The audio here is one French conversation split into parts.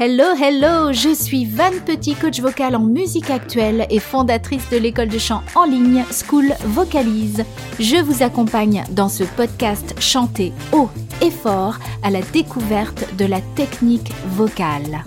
Hello, hello, je suis Van Petit, coach vocal en musique actuelle et fondatrice de l'école de chant en ligne School Vocalise. Je vous accompagne dans ce podcast chanter haut et fort à la découverte de la technique vocale.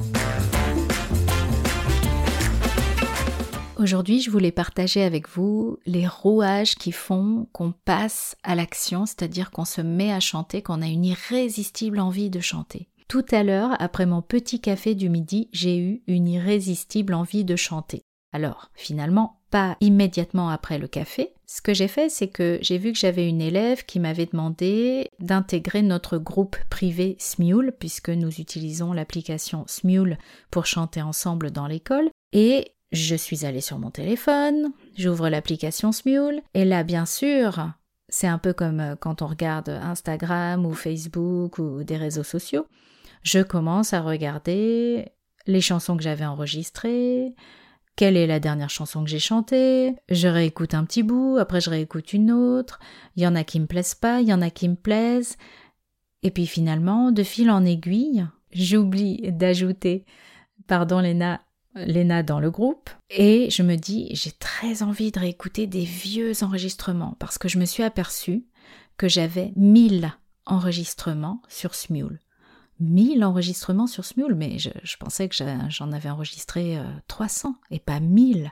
Aujourd'hui, je voulais partager avec vous les rouages qui font qu'on passe à l'action, c'est-à-dire qu'on se met à chanter, qu'on a une irrésistible envie de chanter. Tout à l'heure, après mon petit café du midi, j'ai eu une irrésistible envie de chanter. Alors, finalement, pas immédiatement après le café. Ce que j'ai fait, c'est que j'ai vu que j'avais une élève qui m'avait demandé d'intégrer notre groupe privé Smule, puisque nous utilisons l'application Smule pour chanter ensemble dans l'école. Et je suis allée sur mon téléphone, j'ouvre l'application Smule, et là, bien sûr, c'est un peu comme euh, quand on regarde Instagram ou Facebook ou des réseaux sociaux je commence à regarder les chansons que j'avais enregistrées, quelle est la dernière chanson que j'ai chantée, je réécoute un petit bout, après je réécoute une autre, il y en a qui me plaisent pas, il y en a qui me plaisent, et puis finalement, de fil en aiguille, j'oublie d'ajouter, pardon Léna, Léna dans le groupe, et je me dis, j'ai très envie de réécouter des vieux enregistrements, parce que je me suis aperçue que j'avais mille enregistrements sur Smule. 1000 enregistrements sur Smule, mais je, pensais que j'en avais enregistré 300 euh, et pas 1000.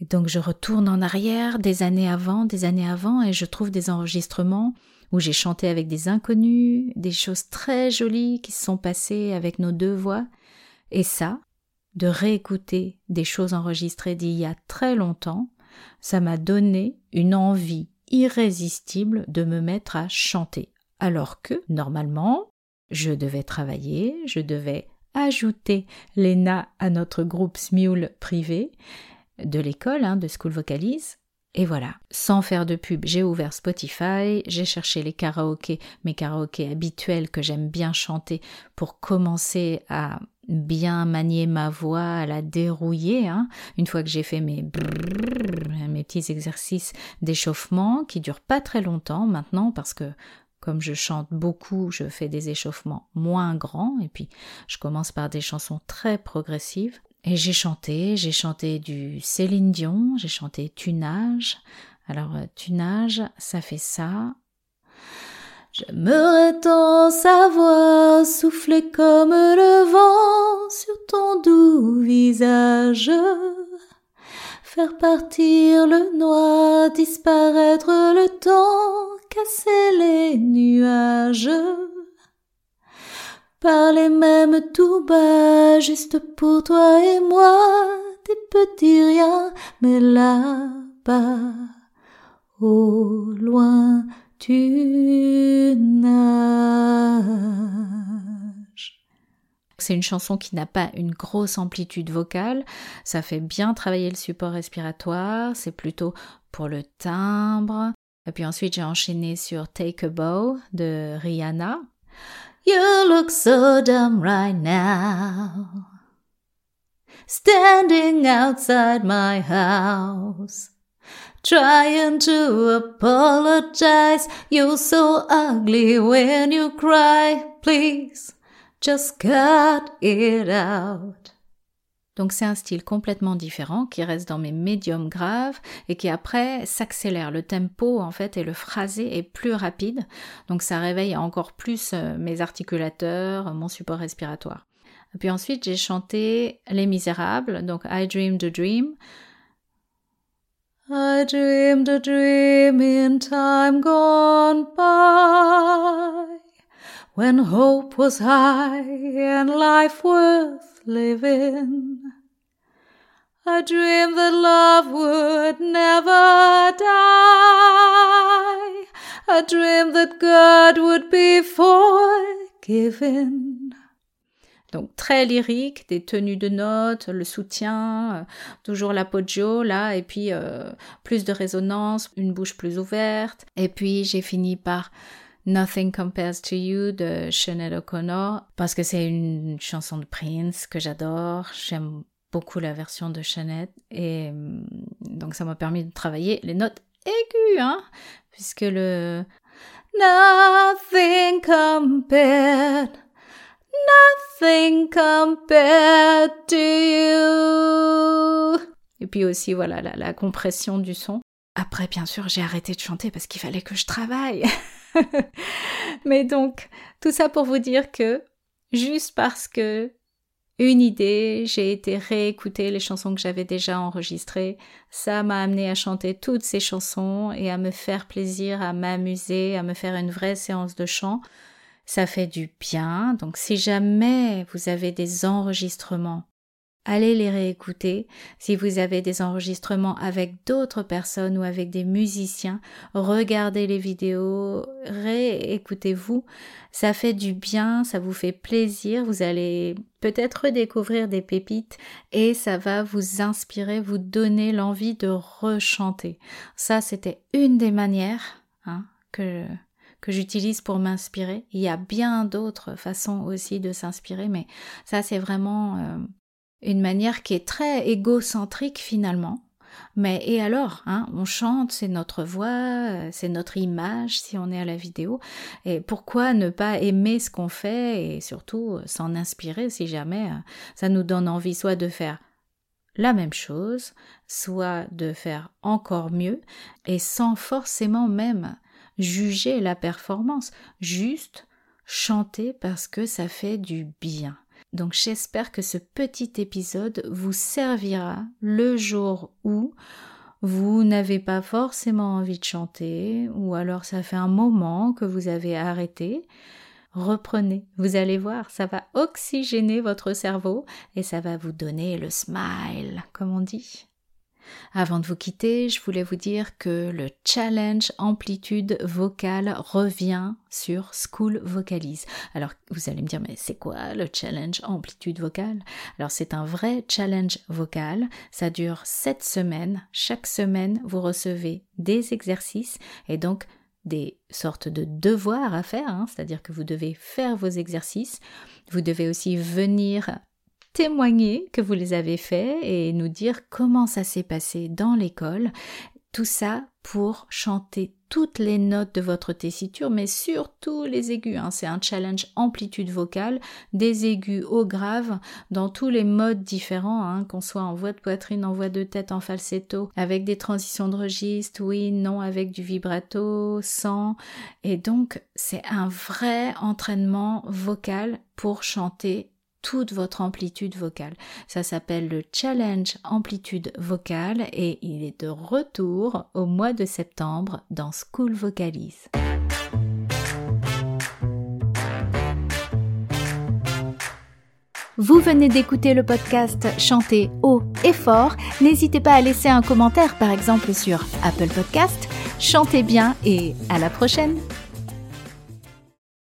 Et donc je retourne en arrière des années avant, des années avant, et je trouve des enregistrements où j'ai chanté avec des inconnus, des choses très jolies qui se sont passées avec nos deux voix. Et ça, de réécouter des choses enregistrées d'il y a très longtemps, ça m'a donné une envie irrésistible de me mettre à chanter. Alors que, normalement, je devais travailler, je devais ajouter Lena à notre groupe Smule privé de l'école, hein, de School Vocalise. Et voilà, sans faire de pub, j'ai ouvert Spotify, j'ai cherché les karaokés, mes karaokés habituels que j'aime bien chanter pour commencer à bien manier ma voix, à la dérouiller. Hein. Une fois que j'ai fait mes mes petits exercices d'échauffement qui durent pas très longtemps maintenant parce que comme je chante beaucoup, je fais des échauffements moins grands et puis je commence par des chansons très progressives. Et j'ai chanté, j'ai chanté du Céline Dion, j'ai chanté Tunage. Alors euh, Tunage, ça fait ça. J'aimerais tant savoir souffler comme le vent sur ton doux visage faire partir le noir, disparaître le temps, casser les nuages. Parler même tout bas, juste pour toi et moi, des petits riens, mais là-bas, au loin, tu nages. C'est une chanson qui n'a pas une grosse amplitude vocale, ça fait bien travailler le support respiratoire, c'est plutôt pour le timbre. Et puis ensuite j'ai enchaîné sur Take a Bow de Rihanna. You look so dumb right now. Standing outside my house. Trying to apologize. You're so ugly when you cry. Please Just cut it out. Donc c'est un style complètement différent qui reste dans mes médiums graves et qui après s'accélère. Le tempo en fait et le phrasé est plus rapide. Donc ça réveille encore plus euh, mes articulateurs, mon support respiratoire. Et puis ensuite j'ai chanté Les Misérables, donc I Dreamed a Dream. I dreamed a dream in time gone by. When hope was high and life worth living. I dreamed that love would never die. I dreamed that God would be forgiven. Donc très lyrique, des tenues de notes, le soutien, euh, toujours l'apogeo là, et puis euh, plus de résonance, une bouche plus ouverte. Et puis j'ai fini par Nothing Compares to You de Sinead O'Connor parce que c'est une chanson de Prince que j'adore. J'aime beaucoup la version de Sinead et mm, donc ça m'a permis de travailler les notes aiguës, hein, puisque le Nothing compared, nothing compared to you. Et puis aussi, voilà, la compression du son. Après, bien sûr, j'ai arrêté de chanter parce qu'il fallait que je travaille. Mais donc, tout ça pour vous dire que juste parce que une idée, j'ai été réécouter les chansons que j'avais déjà enregistrées. Ça m'a amené à chanter toutes ces chansons et à me faire plaisir, à m'amuser, à me faire une vraie séance de chant. Ça fait du bien. Donc si jamais vous avez des enregistrements allez les réécouter. Si vous avez des enregistrements avec d'autres personnes ou avec des musiciens, regardez les vidéos, réécoutez-vous. Ça fait du bien, ça vous fait plaisir, vous allez peut-être redécouvrir des pépites et ça va vous inspirer, vous donner l'envie de rechanter. Ça, c'était une des manières hein, que que j'utilise pour m'inspirer. Il y a bien d'autres façons aussi de s'inspirer, mais ça c'est vraiment euh, une manière qui est très égocentrique finalement. Mais et alors, hein, on chante, c'est notre voix, euh, c'est notre image si on est à la vidéo. Et pourquoi ne pas aimer ce qu'on fait et surtout euh, s'en inspirer si jamais euh, ça nous donne envie soit de faire la même chose, soit de faire encore mieux et sans forcément même juger la performance, juste chanter parce que ça fait du bien. Donc j'espère que ce petit épisode vous servira le jour où vous n'avez pas forcément envie de chanter ou alors ça fait un moment que vous avez arrêté. Reprenez, vous allez voir, ça va oxygéner votre cerveau et ça va vous donner le smile, comme on dit. Avant de vous quitter, je voulais vous dire que le challenge amplitude vocale revient sur School Vocalise. Alors, vous allez me dire, mais c'est quoi le challenge amplitude vocale? Alors, c'est un vrai challenge vocal. Ça dure 7 semaines. Chaque semaine, vous recevez des exercices et donc des sortes de devoirs à faire, hein. c'est-à-dire que vous devez faire vos exercices. Vous devez aussi venir témoigner que vous les avez faits et nous dire comment ça s'est passé dans l'école. Tout ça pour chanter toutes les notes de votre tessiture, mais surtout les aigus. Hein. C'est un challenge amplitude vocale, des aigus au grave, dans tous les modes différents, hein, qu'on soit en voix de poitrine, en voix de tête, en falsetto, avec des transitions de registre, oui, non, avec du vibrato, sans. Et donc, c'est un vrai entraînement vocal pour chanter toute votre amplitude vocale. Ça s'appelle le challenge amplitude vocale et il est de retour au mois de septembre dans School Vocalise. Vous venez d'écouter le podcast Chanter haut et fort. N'hésitez pas à laisser un commentaire par exemple sur Apple Podcast. Chantez bien et à la prochaine